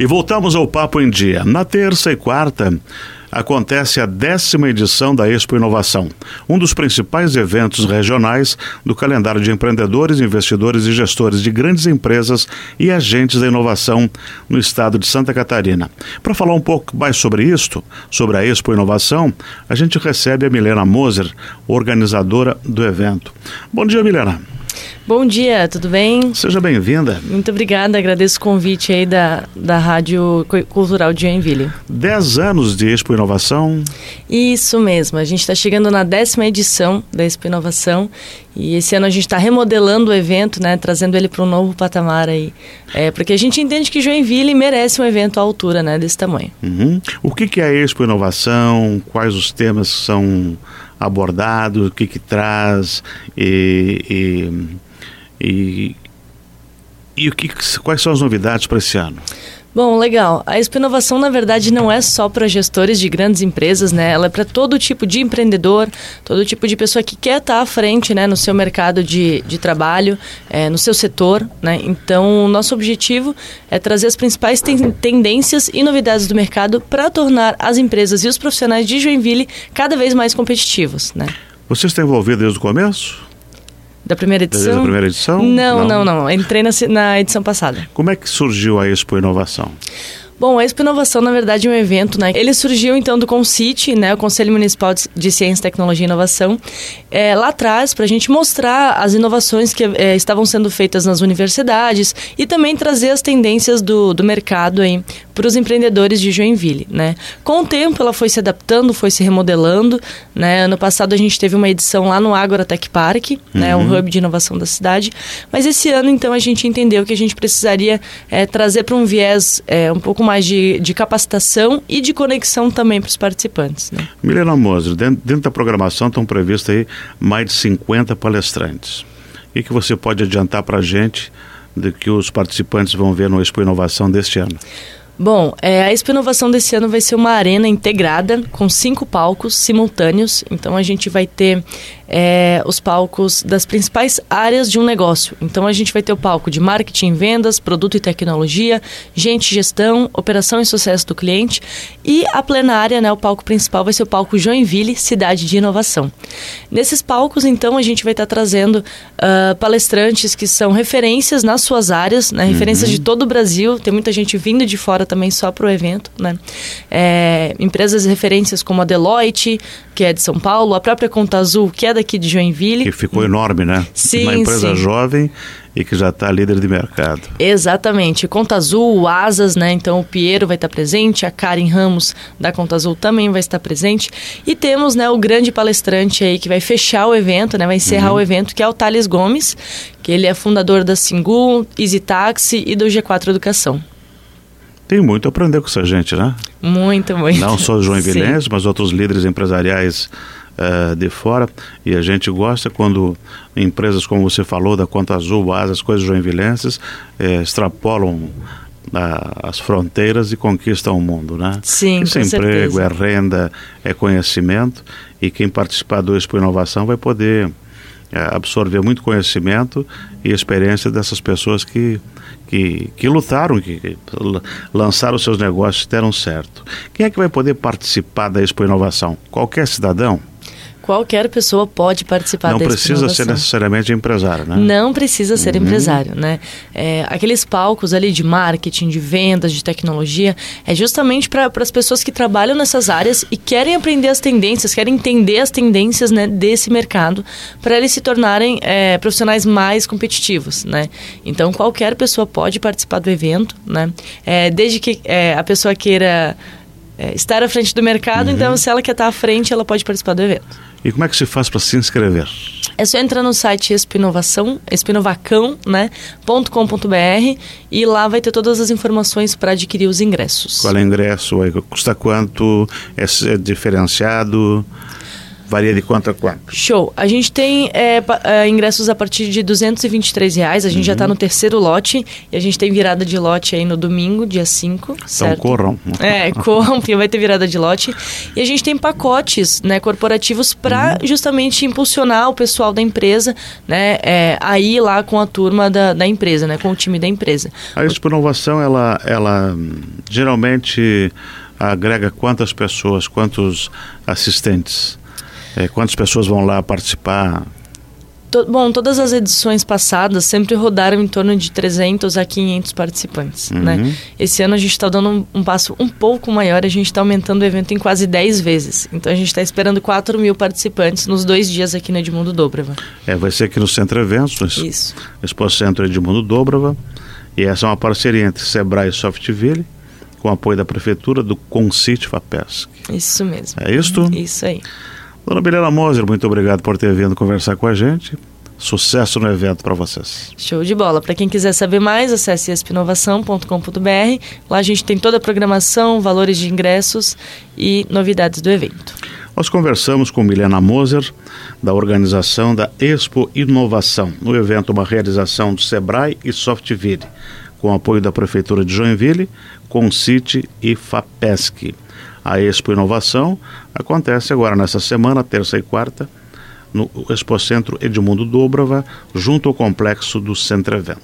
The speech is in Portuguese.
E voltamos ao Papo em Dia. Na terça e quarta acontece a décima edição da Expo Inovação, um dos principais eventos regionais do calendário de empreendedores, investidores e gestores de grandes empresas e agentes da inovação no estado de Santa Catarina. Para falar um pouco mais sobre isto, sobre a Expo Inovação, a gente recebe a Milena Moser, organizadora do evento. Bom dia, Milena. Bom dia, tudo bem? Seja bem-vinda. Muito obrigada, agradeço o convite aí da, da Rádio Cultural de Joinville. Dez anos de Expo Inovação. Isso mesmo, a gente está chegando na décima edição da Expo Inovação e esse ano a gente está remodelando o evento, né, trazendo ele para um novo patamar aí, é, porque a gente entende que Joinville merece um evento à altura, né, desse tamanho. Uhum. O que, que é a Expo Inovação? Quais os temas que são abordados? O que, que traz? e, e e, e o que, quais são as novidades para esse ano? Bom, legal. A Expo Inovação, na verdade, não é só para gestores de grandes empresas, né? Ela é para todo tipo de empreendedor, todo tipo de pessoa que quer estar tá à frente, né? No seu mercado de, de trabalho, é, no seu setor, né? Então, o nosso objetivo é trazer as principais ten tendências e novidades do mercado para tornar as empresas e os profissionais de Joinville cada vez mais competitivos, né? Você está envolvido desde o começo? Da primeira edição? Desde a primeira edição? Não, não, não. não. Entrei na, na edição passada. Como é que surgiu a Expo Inovação? Bom, a Expo Inovação, na verdade, é um evento, né? Ele surgiu, então, do CONCIT, né? O Conselho Municipal de Ciência, Tecnologia e Inovação, é, lá atrás, para a gente mostrar as inovações que é, estavam sendo feitas nas universidades e também trazer as tendências do, do mercado aí para os empreendedores de Joinville, né? Com o tempo, ela foi se adaptando, foi se remodelando, né? Ano passado, a gente teve uma edição lá no Agorotech Park, uhum. né? O hub de inovação da cidade. Mas esse ano, então, a gente entendeu que a gente precisaria é, trazer para um viés é, um pouco mais mais de, de capacitação e de conexão também para os participantes. Né? Milena Moser, dentro, dentro, da programação estão previstos aí mais de 50 palestrantes. O que, você pode adiantar para a gente do que os participantes vão ver no Expo Inovação deste ano? Bom, é, a Expo Inovação desse ano vai ser uma arena integrada com cinco palcos simultâneos. Então a gente vai ter é, os palcos das principais áreas de um negócio. Então a gente vai ter o palco de marketing, vendas, produto e tecnologia, gente, gestão, operação e sucesso do cliente e a plenária, né, o palco principal vai ser o palco Joinville, cidade de inovação. Nesses palcos, então, a gente vai estar trazendo uh, palestrantes que são referências nas suas áreas, né, referências uhum. de todo o Brasil. Tem muita gente vindo de fora também só para o evento, né? É, empresas referências como a Deloitte, que é de São Paulo, a própria Conta Azul, que é daqui de Joinville. Que ficou enorme, né? Sim, Uma empresa sim. jovem e que já está líder de mercado. Exatamente. Conta Azul, o Asas, né? Então o Piero vai estar presente, a Karen Ramos da Conta Azul também vai estar presente. E temos, né, o grande palestrante aí que vai fechar o evento, né? Vai encerrar uhum. o evento, que é o Thales Gomes, que ele é fundador da Singu, Easy Taxi e do G4 Educação. Tem muito a aprender com essa gente, né? Muito, muito. Não só os joinvilenses, mas outros líderes empresariais uh, de fora. E a gente gosta quando empresas, como você falou, da Conta Azul, as coisas joinvilenses, eh, extrapolam as fronteiras e conquistam o mundo, né? Sim, Isso é emprego, certeza. é renda, é conhecimento e quem participar do Expo Inovação vai poder é, absorver muito conhecimento e experiência dessas pessoas que, que, que lutaram, que, que lançaram seus negócios e deram certo. Quem é que vai poder participar da Expo Inovação? Qualquer cidadão? Qualquer pessoa pode participar Não precisa ser necessariamente empresário, né? Não precisa ser uhum. empresário, né? É, aqueles palcos ali de marketing, de vendas, de tecnologia, é justamente para as pessoas que trabalham nessas áreas e querem aprender as tendências, querem entender as tendências né, desse mercado, para eles se tornarem é, profissionais mais competitivos, né? Então, qualquer pessoa pode participar do evento, né? É, desde que é, a pessoa queira é, estar à frente do mercado, uhum. então se ela quer estar à frente, ela pode participar do evento. E como é que se faz para se inscrever? É só entrar no site Espinovação, espinovacão, né, .com.br e lá vai ter todas as informações para adquirir os ingressos. Qual é o ingresso? Custa quanto? É, é diferenciado? Varia de quanto a quanto? Show. A gente tem é, é, ingressos a partir de 223 reais. A gente tá uhum. já está no terceiro lote e a gente tem virada de lote aí no domingo, dia 5. Então certo? corram. É, corram, porque vai ter virada de lote. E a gente tem pacotes né, corporativos para uhum. justamente impulsionar o pessoal da empresa né, é, a ir lá com a turma da, da empresa, né, com o time da empresa. A Expo Inovação, ela, ela geralmente agrega quantas pessoas, quantos assistentes? É, quantas pessoas vão lá participar? To, bom, todas as edições passadas sempre rodaram em torno de 300 a 500 participantes, uhum. né? Esse ano a gente está dando um, um, passo um pouco maior, a gente está aumentando o evento em quase 10 vezes. Então a gente está esperando 4 mil participantes nos dois dias aqui no Edmundo Dobrava. É, vai ser aqui no Centro Eventos, Isso. Expo Centro Edmundo Dobrava. E essa é uma parceria entre Sebrae e Softville, com apoio da Prefeitura do Concite FAPESC. Isso mesmo. É isto? Isso aí. Dona Bilena Moser, muito obrigado por ter vindo conversar com a gente. Sucesso no evento para vocês. Show de bola. Para quem quiser saber mais, acesse espinovação.com.br. Lá a gente tem toda a programação, valores de ingressos e novidades do evento. Nós conversamos com Milena Moser, da organização da Expo Inovação, no evento uma realização do Sebrae e Softville, com apoio da Prefeitura de Joinville, Concite e FAPESC. A Expo Inovação acontece agora nessa semana, terça e quarta, no Expo Centro Edmundo Dobrava, junto ao complexo do Centro Evento.